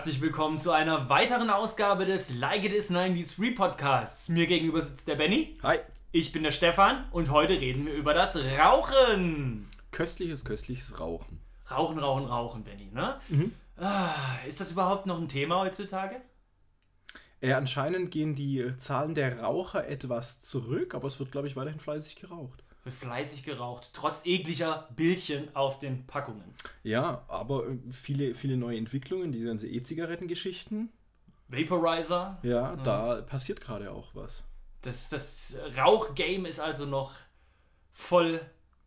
herzlich willkommen zu einer weiteren Ausgabe des Like It Is 90s Re-Podcasts. Mir gegenüber sitzt der Benny. Hi. Ich bin der Stefan und heute reden wir über das Rauchen. Köstliches, köstliches Rauchen. Rauchen, Rauchen, Rauchen, Benny, ne? Ah, ist das überhaupt noch ein Thema heutzutage? Äh, anscheinend gehen die Zahlen der Raucher etwas zurück, aber es wird, glaube ich, weiterhin fleißig geraucht. Wird fleißig geraucht, trotz ekliger Bildchen auf den Packungen. Ja, aber äh, viele, viele neue Entwicklungen, diese ganze E-Zigarettengeschichten. Vaporizer. Ja, da passiert gerade auch was. Das, das Rauchgame ist also noch voll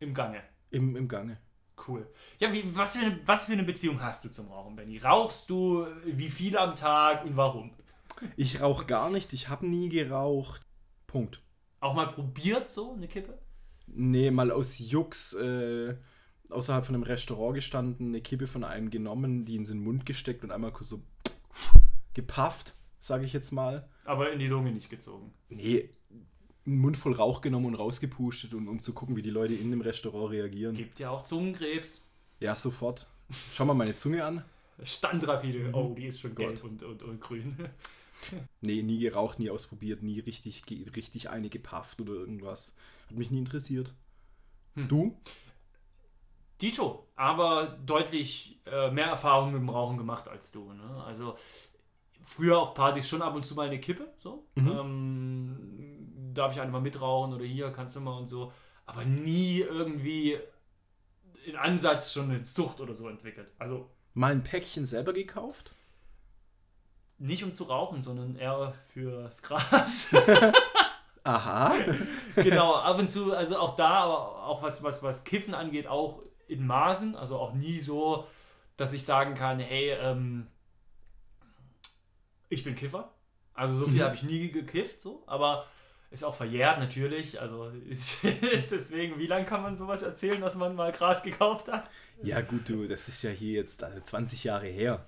im Gange. Im, im Gange. Cool. Ja, wie, was, für eine, was für eine Beziehung hast du zum Rauchen, Benny? Rauchst du wie viel am Tag und warum? Ich rauche gar nicht, ich habe nie geraucht. Punkt. Auch mal probiert so eine Kippe? Nee, mal aus Jux äh, außerhalb von einem Restaurant gestanden, eine Kippe von einem genommen, die in den Mund gesteckt und einmal kurz so gepafft, sage ich jetzt mal. Aber in die Lunge nicht gezogen. Nee, einen Mund voll Rauch genommen und rausgepustet, um, um zu gucken, wie die Leute in dem Restaurant reagieren. Gibt ja auch Zungenkrebs. Ja, sofort. Schau mal meine Zunge an. Standrapide. Oh, die ist schon Gott. gelb und, und, und grün. Nee, nie geraucht, nie ausprobiert, nie richtig, richtig eine gepafft oder irgendwas. Hat mich nie interessiert. Du? Dito, aber deutlich äh, mehr Erfahrung mit dem Rauchen gemacht als du. Ne? Also früher auf Partys schon ab und zu mal eine Kippe. So. Ähm, darf ich einmal mitrauchen oder hier kannst du mal und so. Aber nie irgendwie in Ansatz schon eine Zucht oder so entwickelt. Also Mal ein Päckchen selber gekauft? Nicht um zu rauchen, sondern eher fürs Gras. Aha. genau, ab und zu, also auch da, aber auch was, was, was Kiffen angeht, auch in Maßen, also auch nie so, dass ich sagen kann, hey, ähm, ich bin Kiffer. Also so viel Mhm. habe ich nie gekifft, so, aber ist auch verjährt natürlich. Also ist, deswegen, wie lange kann man sowas erzählen, dass man mal Gras gekauft hat? Ja, gut, du, das ist ja hier jetzt also 20 Jahre her.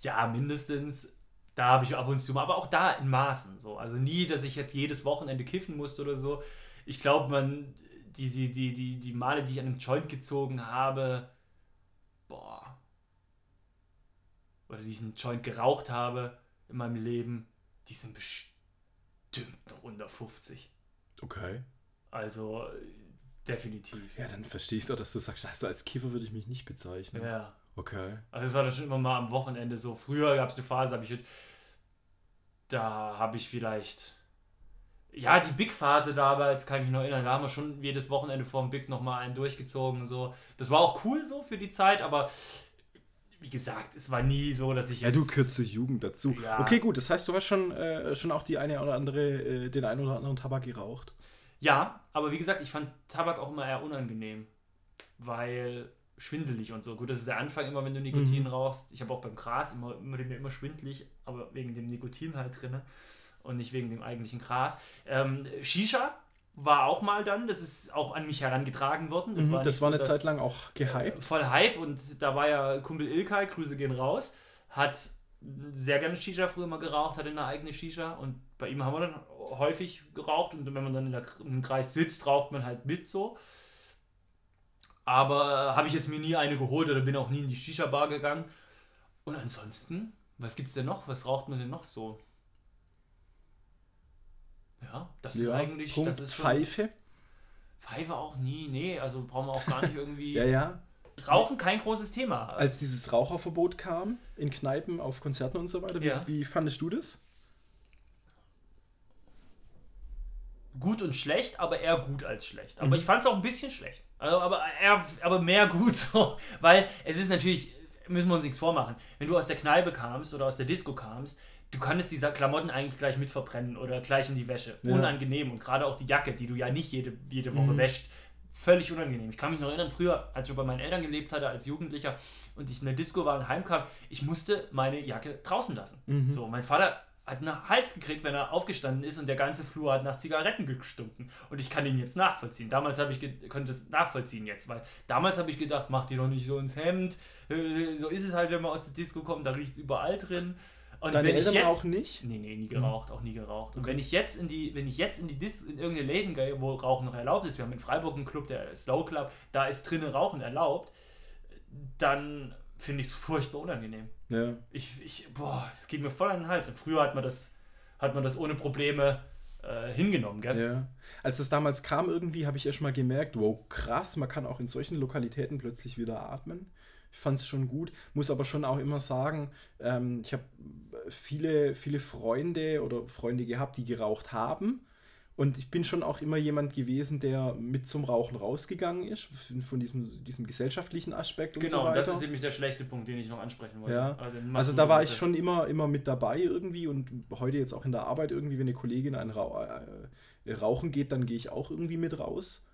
Ja, mindestens. Da habe ich ab und zu mal, aber auch da in Maßen. So. Also nie, dass ich jetzt jedes Wochenende kiffen musste oder so. Ich glaube, man, die, die, die, die, die Male, die ich an einem Joint gezogen habe, boah, oder die ich einen Joint geraucht habe in meinem Leben, die sind bestimmt noch unter 50. Okay. Also äh, definitiv. Ja, dann verstehe ich doch, dass du sagst, also als Kiffer würde ich mich nicht bezeichnen. Ja. Okay. Also es war dann schon immer mal am Wochenende so. Früher gab es eine Phase, hab ich, da habe ich vielleicht, ja, die Big-Phase damals, kann ich mich noch erinnern, da haben wir schon jedes Wochenende vor dem Big nochmal einen durchgezogen. So. Das war auch cool so für die Zeit, aber wie gesagt, es war nie so, dass ich Ja, jetzt... du gehörst zur Jugend dazu. Ja. Okay, gut, das heißt, du hast schon, äh, schon auch die eine oder andere, äh, den einen oder anderen Tabak geraucht. Ja, aber wie gesagt, ich fand Tabak auch immer eher unangenehm, weil schwindelig und so. Gut, das ist der Anfang immer, wenn du Nikotin Mhm. rauchst. Ich habe auch beim Gras immer, immer, immer schwindelig, aber wegen dem Nikotin halt drinne und nicht wegen dem eigentlichen Gras. Ähm, Shisha war auch mal dann, das ist auch an mich herangetragen worden. Das war, war, das war so, eine dass- Zeit lang auch gehypt. voll Hype und da war ja Kumpel Ilkay, Grüße gehen raus, hat sehr gerne Shisha früher mal geraucht, hatte eine eigene Shisha und bei ihm haben wir dann häufig geraucht und wenn man dann in der, im Kreis sitzt, raucht man halt mit so. Aber äh, habe ich jetzt mir nie eine geholt oder bin auch nie in die Shisha-Bar gegangen. Und ansonsten, was gibt's denn noch? Was raucht man denn noch so? Ja, das ist Ja, eigentlich, Punkt. das ist schon, Pfeife. Pfeife auch nie, nee, also brauchen wir auch gar nicht irgendwie. Ja, ja. Rauchen kein großes Thema. Als dieses Raucherverbot kam, in Kneipen, auf Konzerten und so weiter, wie, Ja. wie fandest du das? gut und schlecht, aber eher gut als schlecht. Aber Mhm. ich fand es auch ein bisschen schlecht. Also, aber, eher, aber mehr gut so. Weil es ist natürlich, müssen wir uns nichts vormachen, wenn du aus der Kneipe kamst oder aus der Disco kamst, du kannst diese Klamotten eigentlich gleich mit verbrennen oder gleich in die Wäsche. Ja. Unangenehm. Und gerade auch die Jacke, die du ja nicht jede, jede Woche Mhm. wäscht, völlig unangenehm. Ich kann mich noch erinnern, früher, als ich bei meinen Eltern gelebt hatte, als Jugendlicher und ich in der Disco war und heimkam, ich musste meine Jacke draußen lassen. Mhm. So, mein Vater hat einen Hals gekriegt, wenn er aufgestanden ist und der ganze Flur hat nach Zigaretten gestunken. Und ich kann ihn jetzt nachvollziehen. Damals habe ich konnte es nachvollziehen jetzt, weil damals habe ich gedacht, mach die doch nicht so ins Hemd. Äh, So ist es halt, wenn man aus der Disco kommt, da riecht es überall drin. Und Deine wenn ich Eltern jetzt, auch nicht? Nee, nee, nie geraucht, auch nie geraucht. Und wenn ich jetzt in die, wenn ich jetzt in die Dis in irgendeine Läden gehe, wo Rauchen noch erlaubt ist, wir haben in Freiburg einen Club, der Slow Club, da ist drinnen Rauchen erlaubt, dann finde ich es furchtbar unangenehm. Ja. Ich, ich, boah, es geht mir voll an den Hals. Und früher hat man das, hat man das ohne Probleme äh, hingenommen, gell? Ja. Als es damals kam, irgendwie habe ich erst mal gemerkt, wow, krass, man kann auch in solchen Lokalitäten plötzlich wieder atmen. Ich fand es schon gut, muss aber schon auch immer sagen, ähm, ich habe viele, viele Freunde oder Freunde gehabt, die geraucht haben. Und ich bin schon auch immer jemand gewesen, der mit zum Rauchen rausgegangen ist, von diesem, diesem gesellschaftlichen Aspekt und Genau, so weiter. das ist nämlich der schlechte Punkt, den ich noch ansprechen wollte. Ja. Also du da war ich schon immer, immer mit dabei irgendwie und heute jetzt auch in der Arbeit irgendwie, wenn eine Kollegin ein äh, rauchen geht, dann gehe ich auch irgendwie mit raus.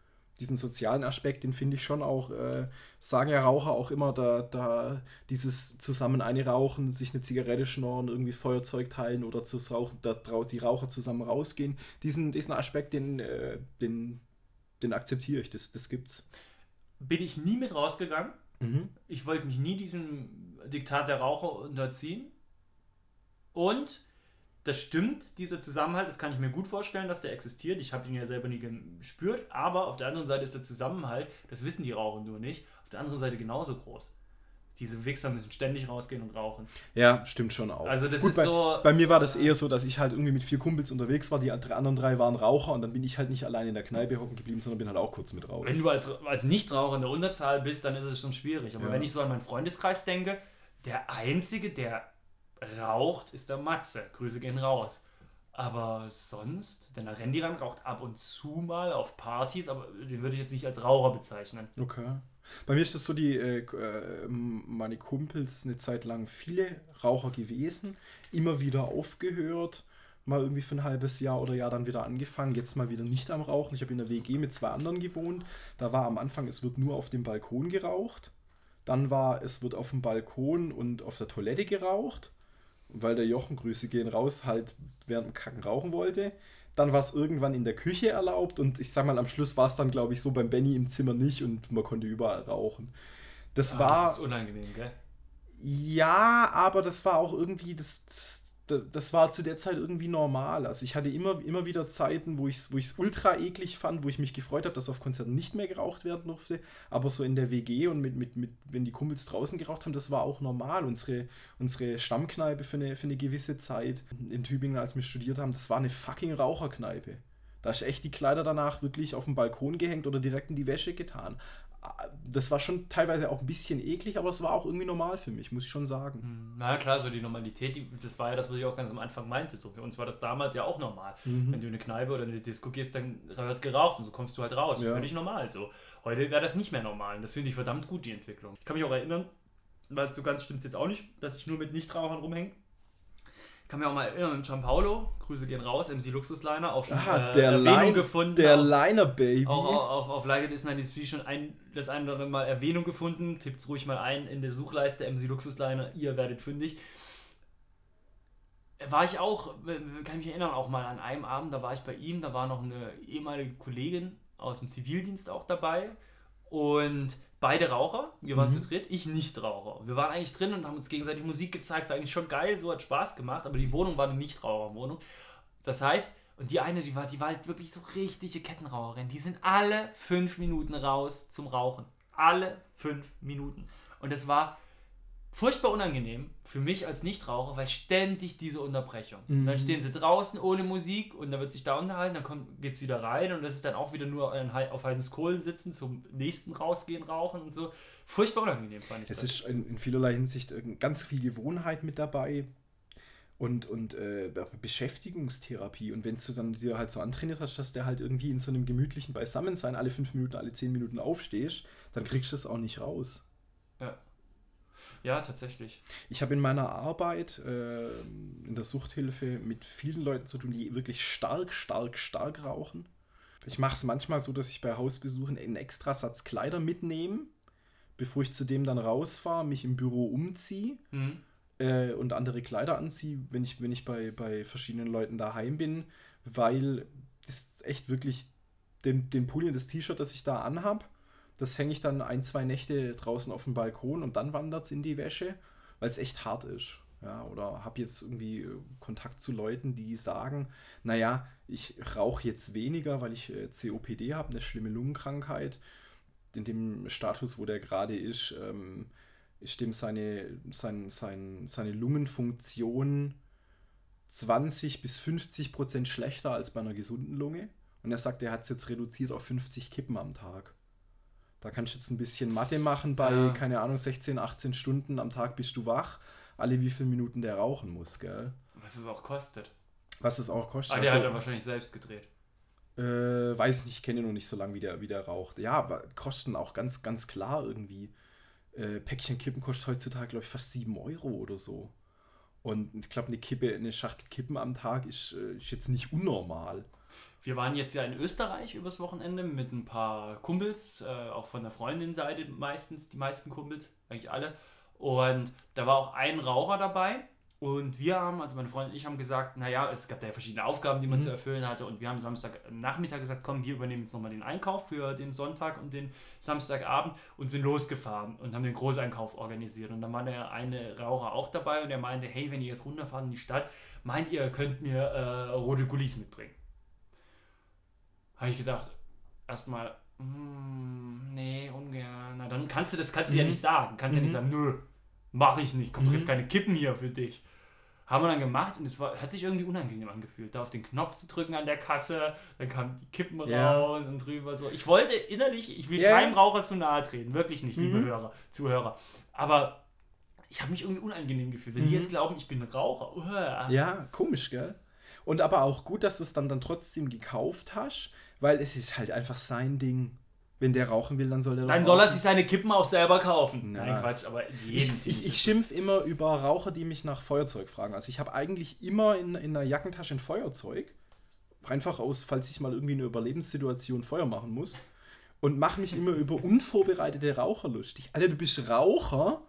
Diesen sozialen Aspekt, den finde ich schon auch, äh, sagen ja Raucher auch immer, da, da dieses zusammen eine rauchen, sich eine Zigarette schnorren, irgendwie Feuerzeug teilen oder zu rauchen, da drau- die Raucher zusammen rausgehen. Diesen, diesen Aspekt, den, äh, den, den akzeptiere ich, das, das gibt's. Bin ich nie mit rausgegangen. Mhm. Ich wollte mich nie diesem Diktat der Raucher unterziehen. Und das stimmt, dieser Zusammenhalt, das kann ich mir gut vorstellen, dass der existiert. Ich habe ihn ja selber nie gespürt, aber auf der anderen Seite ist der Zusammenhalt, das wissen die Raucher nur nicht, auf der anderen Seite genauso groß. Diese Wichser müssen ständig rausgehen und rauchen. Ja, stimmt schon auch. Also das Gut, ist bei, so. Bei mir war das eher so, dass ich halt irgendwie mit vier Kumpels unterwegs war, die anderen drei waren Raucher und dann bin ich halt nicht allein in der Kneipe hocken geblieben, sondern bin halt auch kurz mit raus. Wenn du als, als Nichtraucher in der Unterzahl bist, dann ist es schon schwierig. Aber Ja. wenn ich so an meinen Freundeskreis denke, der Einzige, der raucht, ist der Matze. Grüße gehen raus. Aber sonst, denn der Randy raucht ab und zu mal auf Partys, aber den würde ich jetzt nicht als Raucher bezeichnen. Okay. Bei mir ist das so, die äh, äh, meine Kumpels eine Zeit lang viele Raucher gewesen, immer wieder aufgehört, mal irgendwie für ein halbes Jahr oder Jahr dann wieder angefangen, jetzt mal wieder nicht am Rauchen. Ich habe in der WG mit zwei anderen gewohnt. Da war am Anfang, es wird nur auf dem Balkon geraucht. Dann war, es wird auf dem Balkon und auf der Toilette geraucht, weil der Jochen, Grüße gehen raus, halt während dem Kacken rauchen wollte. Dann war es irgendwann in der Küche erlaubt und ich sag mal, am Schluss war es dann, glaube ich, so beim Benny im Zimmer nicht und man konnte überall rauchen. Das Ah, war. Das ist unangenehm, gell? Ja, aber das war auch irgendwie, das, das, das war zu der Zeit irgendwie normal. Also ich hatte immer, immer wieder Zeiten, wo ich es wo ultra eklig fand, wo ich mich gefreut habe, dass auf Konzerten nicht mehr geraucht werden durfte. Aber so in der WG und mit, mit, mit wenn die Kumpels draußen geraucht haben, das war auch normal. Unsere, unsere Stammkneipe für eine, für eine gewisse Zeit in Tübingen, als wir studiert haben, das war eine fucking Raucherkneipe. Da ist echt die Kleider danach wirklich auf den Balkon gehängt oder direkt in die Wäsche getan. Das war schon teilweise auch ein bisschen eklig, aber es war auch irgendwie normal für mich, muss ich schon sagen. Hm, Na klar, so die Normalität, die, das war ja das, was ich auch ganz am Anfang meinte. So, für uns war das damals ja auch normal. Mhm. Wenn du in eine Kneipe oder in eine Disco gehst, dann wird geraucht und so kommst du halt raus. Ja. Völlig normal so. Heute wäre das nicht mehr normal und das finde ich verdammt gut, die Entwicklung. Ich kann mich auch erinnern, weil so ganz stimmt es jetzt auch nicht, dass ich nur mit Nichtrauchern rumhänge. Ich kann mich auch mal erinnern, mit Gianpaolo, Grüße gehen raus, MC Luxusliner, auch schon Ah, äh, der, Erwähnung Line, gefunden. der auf, Liner Baby. auch auf, auf, auf Like It Is 93 schon ein, das eine oder andere Mal Erwähnung gefunden. Tippt's ruhig mal ein in der Suchleiste MC Luxusliner, ihr werdet fündig. War ich auch, äh, kann ich mich erinnern, auch mal an einem Abend, da war ich bei ihm, da war noch eine ehemalige Kollegin aus dem Zivildienst auch dabei und beide Raucher, wir waren Mhm. zu dritt, ich nicht Raucher. Wir waren eigentlich drin und haben uns gegenseitig Musik gezeigt, war eigentlich schon geil, so hat Spaß gemacht, aber die Wohnung war eine Nichtraucherwohnung. Das heißt, und die eine, die war, die war halt wirklich so richtige Kettenraucherin. Die sind alle fünf Minuten raus zum Rauchen. Alle fünf Minuten. Und es war furchtbar unangenehm für mich als Nichtraucher, weil ständig diese Unterbrechung. Mhm. Dann stehen sie draußen ohne Musik und dann wird sich da unterhalten, dann kommt, geht's wieder rein und das ist dann auch wieder nur ein, auf heißes Kohlen sitzen, zum nächsten rausgehen, rauchen und so. Furchtbar unangenehm fand ich Es das. ist in, in vielerlei Hinsicht ganz viel Gewohnheit mit dabei und, und äh, Beschäftigungstherapie. Und wenn du dann dir halt so antrainiert hast, dass der halt irgendwie in so einem gemütlichen Beisammensein alle fünf Minuten, alle zehn Minuten aufstehst, dann kriegst du das auch nicht raus. Ja. tatsächlich. Ich habe in meiner Arbeit äh, in der Suchthilfe mit vielen Leuten zu tun, die wirklich stark, stark, stark rauchen. Ich mache es manchmal so, dass ich bei Hausbesuchen einen extra Satz Kleider mitnehme, bevor ich zu dem dann rausfahre, mich im Büro umziehe Mhm. äh, und andere Kleider anziehe, wenn ich, wenn ich bei, bei verschiedenen Leuten daheim bin, weil das echt wirklich den, den Pulli und das T-Shirt, das ich da anhab, das hänge ich dann ein, zwei Nächte draußen auf dem Balkon und dann wandert es in die Wäsche, weil es echt hart ist. Ja, oder habe jetzt irgendwie äh, Kontakt zu Leuten, die sagen, naja, ich rauche jetzt weniger, weil ich äh, COPD habe, eine schlimme Lungenkrankheit. In dem Status, wo der gerade ist, ähm, ist dem seine, sein, sein, seine Lungenfunktion 20 bis 50 Prozent schlechter als bei einer gesunden Lunge. Und er sagt, er hat es jetzt reduziert auf 50 Kippen am Tag. Da kannst du jetzt ein bisschen Mathe machen bei, ja. keine Ahnung, 16, 18 Stunden am Tag bist du wach. Alle wie viele Minuten der rauchen muss, gell? Was es auch kostet. Was es auch kostet. Ah, der also, hat er wahrscheinlich selbst gedreht. Äh, weiß nicht, kenne noch nicht so lange, wie der, wie der raucht. Ja, aber kosten auch ganz, ganz klar irgendwie. Äh, Päckchen Kippen kostet heutzutage, glaube ich, fast 7 Euro oder so. Und ich glaube, eine Kippe, eine Schachtel Kippen am Tag ist, äh, ist jetzt nicht unnormal. Wir waren jetzt ja in Österreich übers Wochenende mit ein paar Kumpels, äh, auch von der Freundin-Seite meistens, die meisten Kumpels, eigentlich alle. Und da war auch ein Raucher dabei. Und wir haben, also meine Freundin und ich haben gesagt, naja, es gab da ja verschiedene Aufgaben, die man mhm. zu erfüllen hatte. Und wir haben Samstagnachmittag gesagt, komm, wir übernehmen jetzt nochmal den Einkauf für den Sonntag und den Samstagabend und sind losgefahren und haben den Großeinkauf organisiert. Und dann war der eine Raucher auch dabei und er meinte, hey, wenn ihr jetzt runterfahrt in die Stadt, meint ihr, könnt mir äh, rote Gullis mitbringen. Habe ich gedacht, erstmal, mm, nee, ungern. Na, dann kannst du das kannst du mhm. ja nicht sagen. Kannst mhm. ja nicht sagen, nö, mach ich nicht. Kommt mhm. doch jetzt mhm. keine Kippen hier für dich. Haben wir dann gemacht und es war, hat sich irgendwie unangenehm angefühlt, da auf den Knopf zu drücken an der Kasse, dann kamen die Kippen ja. raus und drüber so. Ich wollte innerlich, ich will ja. keinem Raucher zu nahe treten, wirklich nicht, liebe mhm. Hörer, Zuhörer. Aber ich habe mich irgendwie unangenehm gefühlt. Wenn die jetzt glauben, ich bin Raucher. Uah. Ja, komisch, gell? Und aber auch gut, dass du es dann, dann trotzdem gekauft hast, weil es ist halt einfach sein Ding. Wenn der rauchen will, dann soll er Dann soll er sich seine Kippen auch selber kaufen. Na. Nein, Quatsch, aber jeden Ich, ich, ich schimpf immer über Raucher, die mich nach Feuerzeug fragen. Also ich habe eigentlich immer in, in einer Jackentasche ein Feuerzeug. Einfach aus, falls ich mal irgendwie eine Überlebenssituation Feuer machen muss. Und mache mich immer über unvorbereitete Raucher lustig. Alter, du bist Raucher.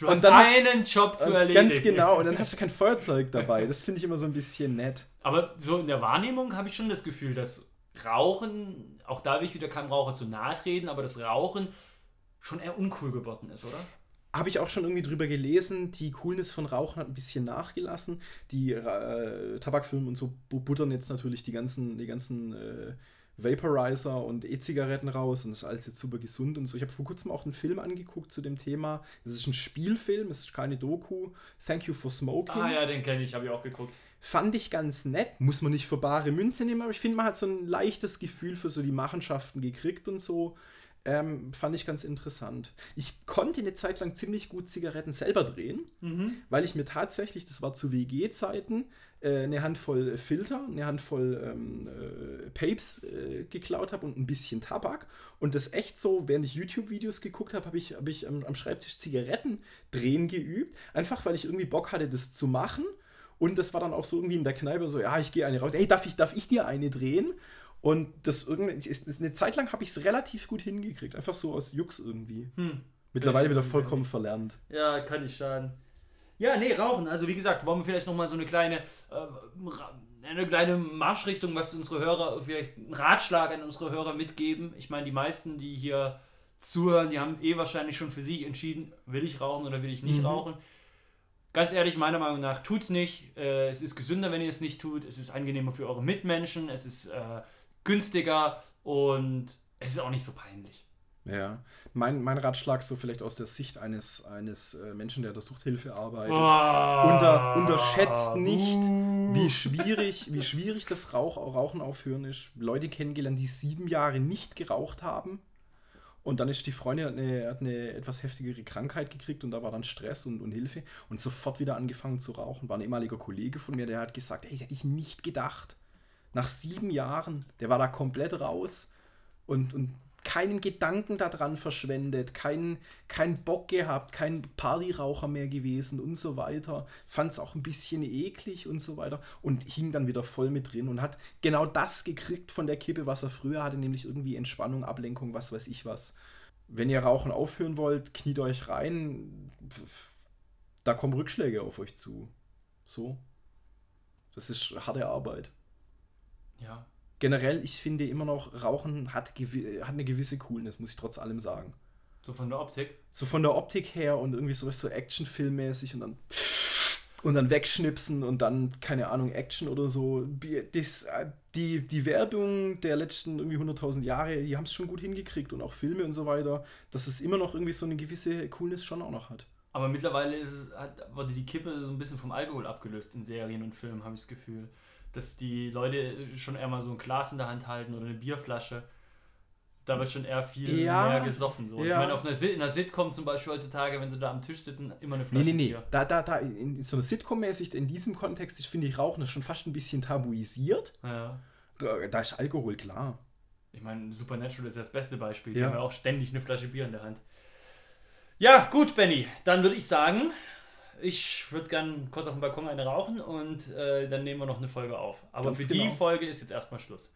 Du hast einen hast, Job zu erledigen. Ganz genau, und dann hast du kein Feuerzeug dabei. Das finde ich immer so ein bisschen nett. Aber so in der Wahrnehmung habe ich schon das Gefühl, dass Rauchen, auch da will ich wieder keinem Raucher zu nahe treten, aber das Rauchen schon eher uncool geworden ist, oder? Habe ich auch schon irgendwie drüber gelesen, die Coolness von Rauchen hat ein bisschen nachgelassen. Die äh, Tabakfirmen und so buttern jetzt natürlich die ganzen, die ganzen äh, Vaporizer und E-Zigaretten raus und das ist alles jetzt super gesund und so. Ich habe vor kurzem auch einen Film angeguckt zu dem Thema. Es ist ein Spielfilm, es ist keine Doku. Thank You for Smoking. Ah ja, den kenne ich, habe ich auch geguckt. Fand ich ganz nett. Muss man nicht für bare Münze nehmen, aber ich finde, man hat so ein leichtes Gefühl für so die Machenschaften gekriegt und so. Ähm, fand ich ganz interessant. Ich konnte eine Zeit lang ziemlich gut Zigaretten selber drehen, mhm. weil ich mir tatsächlich, das war zu WG-Zeiten, äh, eine Handvoll Filter, eine Handvoll ähm, äh, Papes äh, geklaut habe und ein bisschen Tabak. Und das echt so, während ich YouTube-Videos geguckt habe, habe ich, hab ich am, am Schreibtisch Zigaretten drehen geübt. Einfach weil ich irgendwie Bock hatte, das zu machen. Und das war dann auch so irgendwie in der Kneipe so, ja, ich gehe eine raus. Ey, darf ich, darf ich dir eine drehen? Und das irgendwie, ist, ist eine Zeit lang habe ich es relativ gut hingekriegt. Einfach so aus Jux irgendwie. Hm. Mittlerweile wieder vollkommen verlernt. Ja, kann ich schaden. Ja, nee, rauchen. Also wie gesagt, wollen wir vielleicht nochmal so eine kleine, äh, eine kleine Marschrichtung, was unsere Hörer, vielleicht einen Ratschlag an unsere Hörer mitgeben. Ich meine, die meisten, die hier zuhören, die haben eh wahrscheinlich schon für sich entschieden, will ich rauchen oder will ich nicht mhm. rauchen. Ganz ehrlich, meiner Meinung nach, tut's nicht. Äh, es ist gesünder, wenn ihr es nicht tut. Es ist angenehmer für eure Mitmenschen. Es ist äh, günstiger und es ist auch nicht so peinlich. Ja, mein, mein Ratschlag so vielleicht aus der Sicht eines, eines äh, Menschen, der der Suchthilfe arbeitet. Oh, Unter, unterschätzt nicht, uh. wie schwierig, wie schwierig das Rauch, Rauchen aufhören ist. Leute kennengelernt, die sieben Jahre nicht geraucht haben und dann ist die Freundin, hat eine, hat eine etwas heftigere Krankheit gekriegt und da war dann Stress und, und Hilfe und sofort wieder angefangen zu rauchen. War ein ehemaliger Kollege von mir, der hat gesagt, ey, hätte ich nicht gedacht. Nach sieben Jahren, der war da komplett raus und, und keinen Gedanken daran verschwendet, keinen kein Bock gehabt, kein Partyraucher mehr gewesen und so weiter. Fand es auch ein bisschen eklig und so weiter und hing dann wieder voll mit drin und hat genau das gekriegt von der Kippe, was er früher hatte, nämlich irgendwie Entspannung, Ablenkung, was weiß ich was. Wenn ihr Rauchen aufhören wollt, kniet euch rein. Da kommen Rückschläge auf euch zu. So. Das ist harte Arbeit. Ja, generell, ich finde immer noch, Rauchen hat, hat eine gewisse Coolness, muss ich trotz allem sagen. So von der Optik? So von der Optik her und irgendwie so, so Actionfilmmäßig und dann. und dann wegschnipsen und dann, keine Ahnung, Action oder so. Das, die, die Werbung der letzten irgendwie 100.000 Jahre, die haben es schon gut hingekriegt und auch Filme und so weiter, dass es immer noch irgendwie so eine gewisse Coolness schon auch noch hat. Aber mittlerweile ist es, hat, wurde die Kippe so ein bisschen vom Alkohol abgelöst in Serien und Filmen, habe ich das Gefühl. Dass die Leute schon eher mal so ein Glas in der Hand halten oder eine Bierflasche da wird schon eher viel ja, mehr gesoffen. So. Ja. Ich meine, auf einer, in einer Sitcom zum Beispiel heutzutage, wenn sie da am Tisch sitzen, immer eine Flasche Nee, nee, nee. Bier. Da, da, da, in so einer Sitcom-mäßig, in diesem Kontext, finde ich Rauchen schon fast ein bisschen tabuisiert. Ja. Da ist Alkohol klar. Ich meine, Supernatural ist das beste Beispiel. Die haben ja auch ständig eine Flasche Bier in der Hand. Ja, gut, Benny. Dann würde ich sagen, ich würde gerne kurz auf dem Balkon eine rauchen und äh, dann nehmen wir noch eine Folge auf. Aber Ganz für genau. die Folge ist jetzt erstmal Schluss.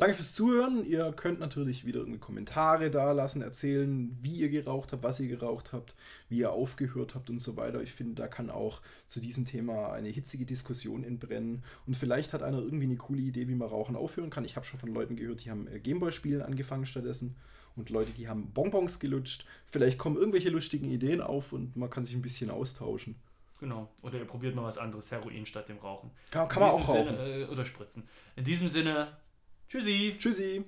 Danke fürs Zuhören. Ihr könnt natürlich wieder irgendwie Kommentare da lassen, erzählen, wie ihr geraucht habt, was ihr geraucht habt, wie ihr aufgehört habt und so weiter. Ich finde, da kann auch zu diesem Thema eine hitzige Diskussion entbrennen. Und vielleicht hat einer irgendwie eine coole Idee, wie man Rauchen aufhören kann. Ich habe schon von Leuten gehört, die haben äh, Gameboy-Spielen angefangen stattdessen. Und Leute, die haben Bonbons gelutscht. Vielleicht kommen irgendwelche lustigen Ideen auf und man kann sich ein bisschen austauschen. Genau. Oder ihr probiert mal was anderes, Heroin statt dem Rauchen. Kann, kann man auch rauchen. Sinne, äh, oder spritzen. In diesem Sinne, Tschüssi. Tschüssi.